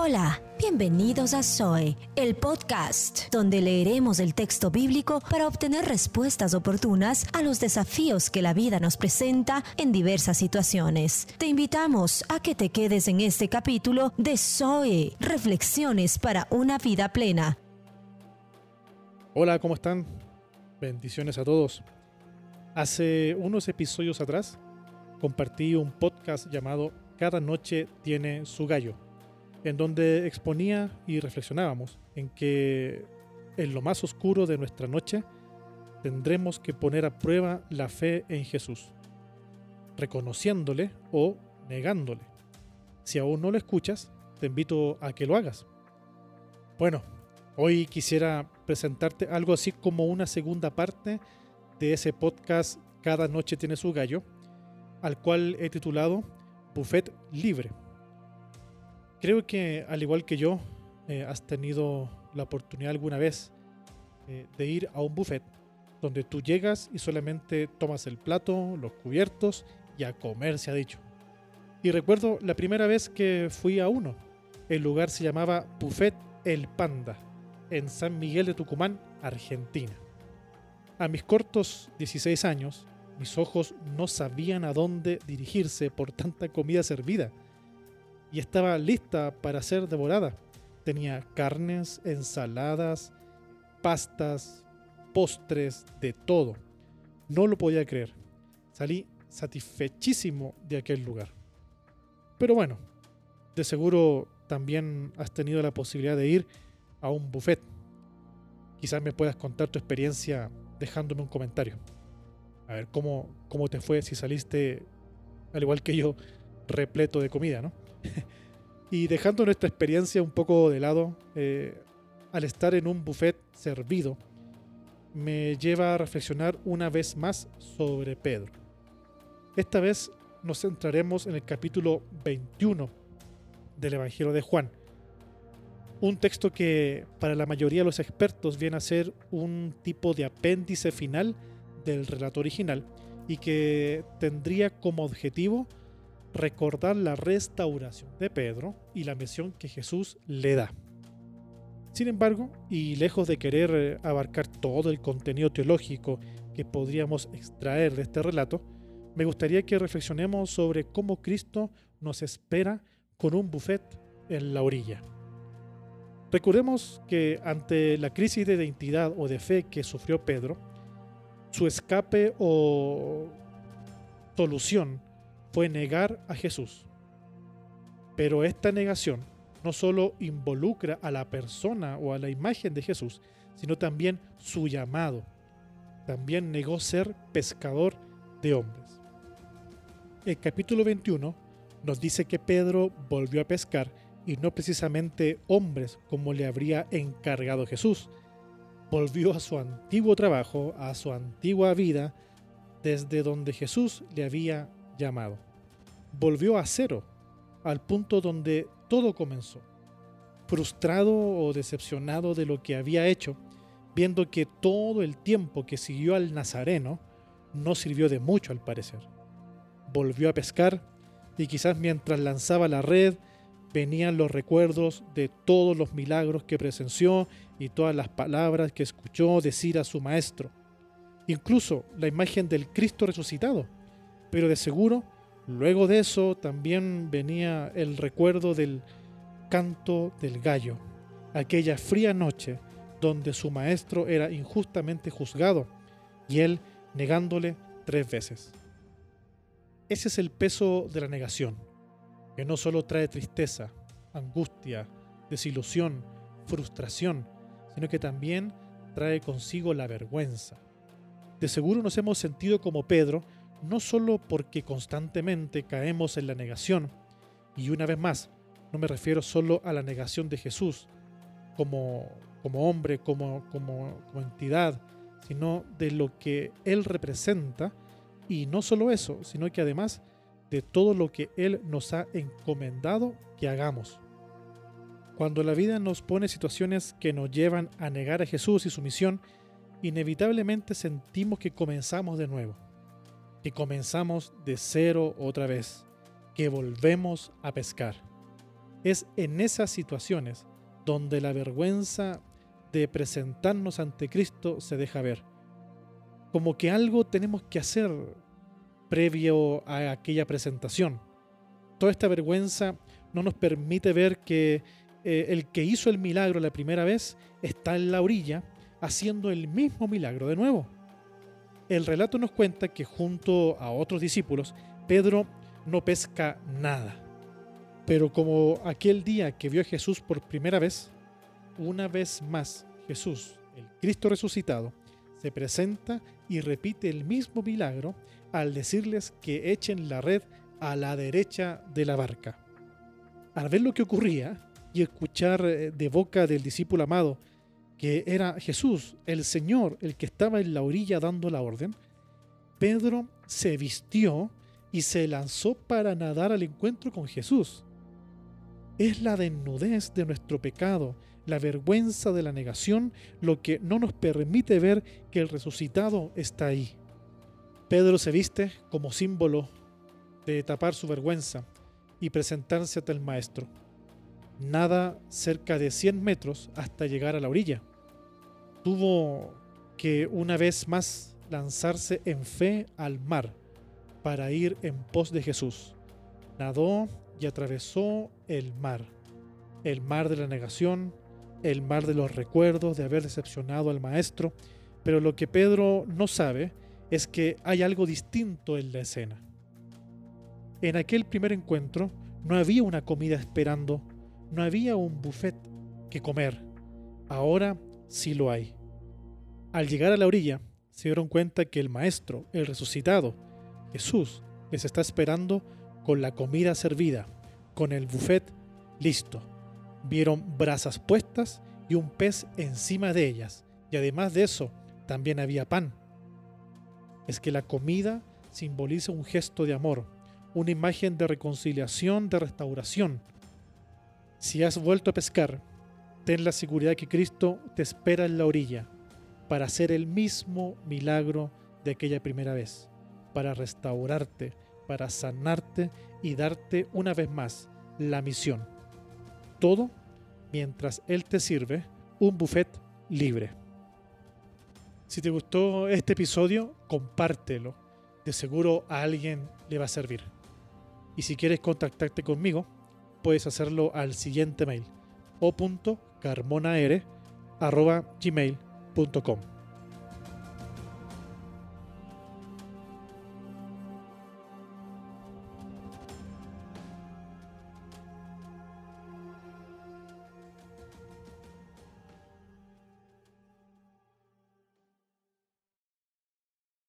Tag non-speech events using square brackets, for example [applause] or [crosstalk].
Hola, bienvenidos a Zoe, el podcast, donde leeremos el texto bíblico para obtener respuestas oportunas a los desafíos que la vida nos presenta en diversas situaciones. Te invitamos a que te quedes en este capítulo de Zoe, Reflexiones para una vida plena. Hola, ¿cómo están? Bendiciones a todos. Hace unos episodios atrás compartí un podcast llamado Cada noche tiene su gallo en donde exponía y reflexionábamos en que en lo más oscuro de nuestra noche tendremos que poner a prueba la fe en Jesús, reconociéndole o negándole. Si aún no lo escuchas, te invito a que lo hagas. Bueno, hoy quisiera presentarte algo así como una segunda parte de ese podcast Cada noche tiene su gallo, al cual he titulado Buffet Libre. Creo que al igual que yo, eh, has tenido la oportunidad alguna vez eh, de ir a un buffet donde tú llegas y solamente tomas el plato, los cubiertos y a comer se ha dicho. Y recuerdo la primera vez que fui a uno. El lugar se llamaba Buffet El Panda, en San Miguel de Tucumán, Argentina. A mis cortos 16 años, mis ojos no sabían a dónde dirigirse por tanta comida servida y estaba lista para ser devorada. Tenía carnes, ensaladas, pastas, postres, de todo. No lo podía creer. Salí satisfechísimo de aquel lugar. Pero bueno, de seguro también has tenido la posibilidad de ir a un buffet. Quizás me puedas contar tu experiencia dejándome un comentario. A ver cómo, cómo te fue si saliste, al igual que yo, repleto de comida, ¿no? [laughs] y dejando nuestra experiencia un poco de lado, eh, al estar en un buffet servido, me lleva a reflexionar una vez más sobre Pedro. Esta vez nos centraremos en el capítulo 21 del Evangelio de Juan. Un texto que para la mayoría de los expertos viene a ser un tipo de apéndice final del relato original y que tendría como objetivo recordar la restauración de Pedro y la misión que Jesús le da. Sin embargo, y lejos de querer eh, abarcar todo el contenido teológico que podríamos extraer de este relato, me gustaría que reflexionemos sobre cómo Cristo nos espera con un buffet en la orilla. Recordemos que ante la crisis de identidad o de fe que sufrió Pedro, su escape o solución fue negar a Jesús. Pero esta negación no solo involucra a la persona o a la imagen de Jesús, sino también su llamado. También negó ser pescador de hombres. El capítulo 21 nos dice que Pedro volvió a pescar y no precisamente hombres como le habría encargado Jesús. Volvió a su antiguo trabajo, a su antigua vida, desde donde Jesús le había llamado. Volvió a cero, al punto donde todo comenzó. Frustrado o decepcionado de lo que había hecho, viendo que todo el tiempo que siguió al Nazareno no sirvió de mucho al parecer. Volvió a pescar y quizás mientras lanzaba la red venían los recuerdos de todos los milagros que presenció y todas las palabras que escuchó decir a su maestro. Incluso la imagen del Cristo resucitado. Pero de seguro Luego de eso también venía el recuerdo del canto del gallo, aquella fría noche donde su maestro era injustamente juzgado y él negándole tres veces. Ese es el peso de la negación, que no solo trae tristeza, angustia, desilusión, frustración, sino que también trae consigo la vergüenza. De seguro nos hemos sentido como Pedro no solo porque constantemente caemos en la negación, y una vez más, no me refiero solo a la negación de Jesús como, como hombre, como, como, como entidad, sino de lo que Él representa, y no solo eso, sino que además de todo lo que Él nos ha encomendado que hagamos. Cuando la vida nos pone situaciones que nos llevan a negar a Jesús y su misión, inevitablemente sentimos que comenzamos de nuevo que comenzamos de cero otra vez, que volvemos a pescar. Es en esas situaciones donde la vergüenza de presentarnos ante Cristo se deja ver. Como que algo tenemos que hacer previo a aquella presentación. Toda esta vergüenza no nos permite ver que eh, el que hizo el milagro la primera vez está en la orilla haciendo el mismo milagro de nuevo. El relato nos cuenta que junto a otros discípulos, Pedro no pesca nada. Pero como aquel día que vio a Jesús por primera vez, una vez más Jesús, el Cristo resucitado, se presenta y repite el mismo milagro al decirles que echen la red a la derecha de la barca. Al ver lo que ocurría y escuchar eh, de boca del discípulo amado que era Jesús, el Señor, el que estaba en la orilla dando la orden, Pedro se vistió y se lanzó para nadar al encuentro con Jesús. Es la desnudez de nuestro pecado, la vergüenza de la negación, lo que no nos permite ver que el resucitado está ahí. Pedro se viste como símbolo de tapar su vergüenza y presentarse ante el Maestro. Nada cerca de 100 metros hasta llegar a la orilla. Tuvo que una vez más lanzarse en fe al mar para ir en pos de Jesús. Nadó y atravesó el mar, el mar de la negación, el mar de los recuerdos de haber decepcionado al Maestro, pero lo que Pedro no sabe es que hay algo distinto en la escena. En aquel primer encuentro no había una comida esperando, no había un buffet que comer. Ahora sí lo hay. Al llegar a la orilla, se dieron cuenta que el Maestro, el resucitado, Jesús, les está esperando con la comida servida, con el buffet listo. Vieron brasas puestas y un pez encima de ellas, y además de eso, también había pan es que la comida simboliza un gesto de amor, una imagen de reconciliación, de restauración. Si has vuelto a pescar, ten la seguridad que Cristo te espera en la orilla para hacer el mismo milagro de aquella primera vez, para restaurarte, para sanarte y darte una vez más la misión. Todo mientras Él te sirve un buffet libre. Si te gustó este episodio, compártelo. De seguro a alguien le va a servir. Y si quieres contactarte conmigo, puedes hacerlo al siguiente mail o.carmonaere.gmail.com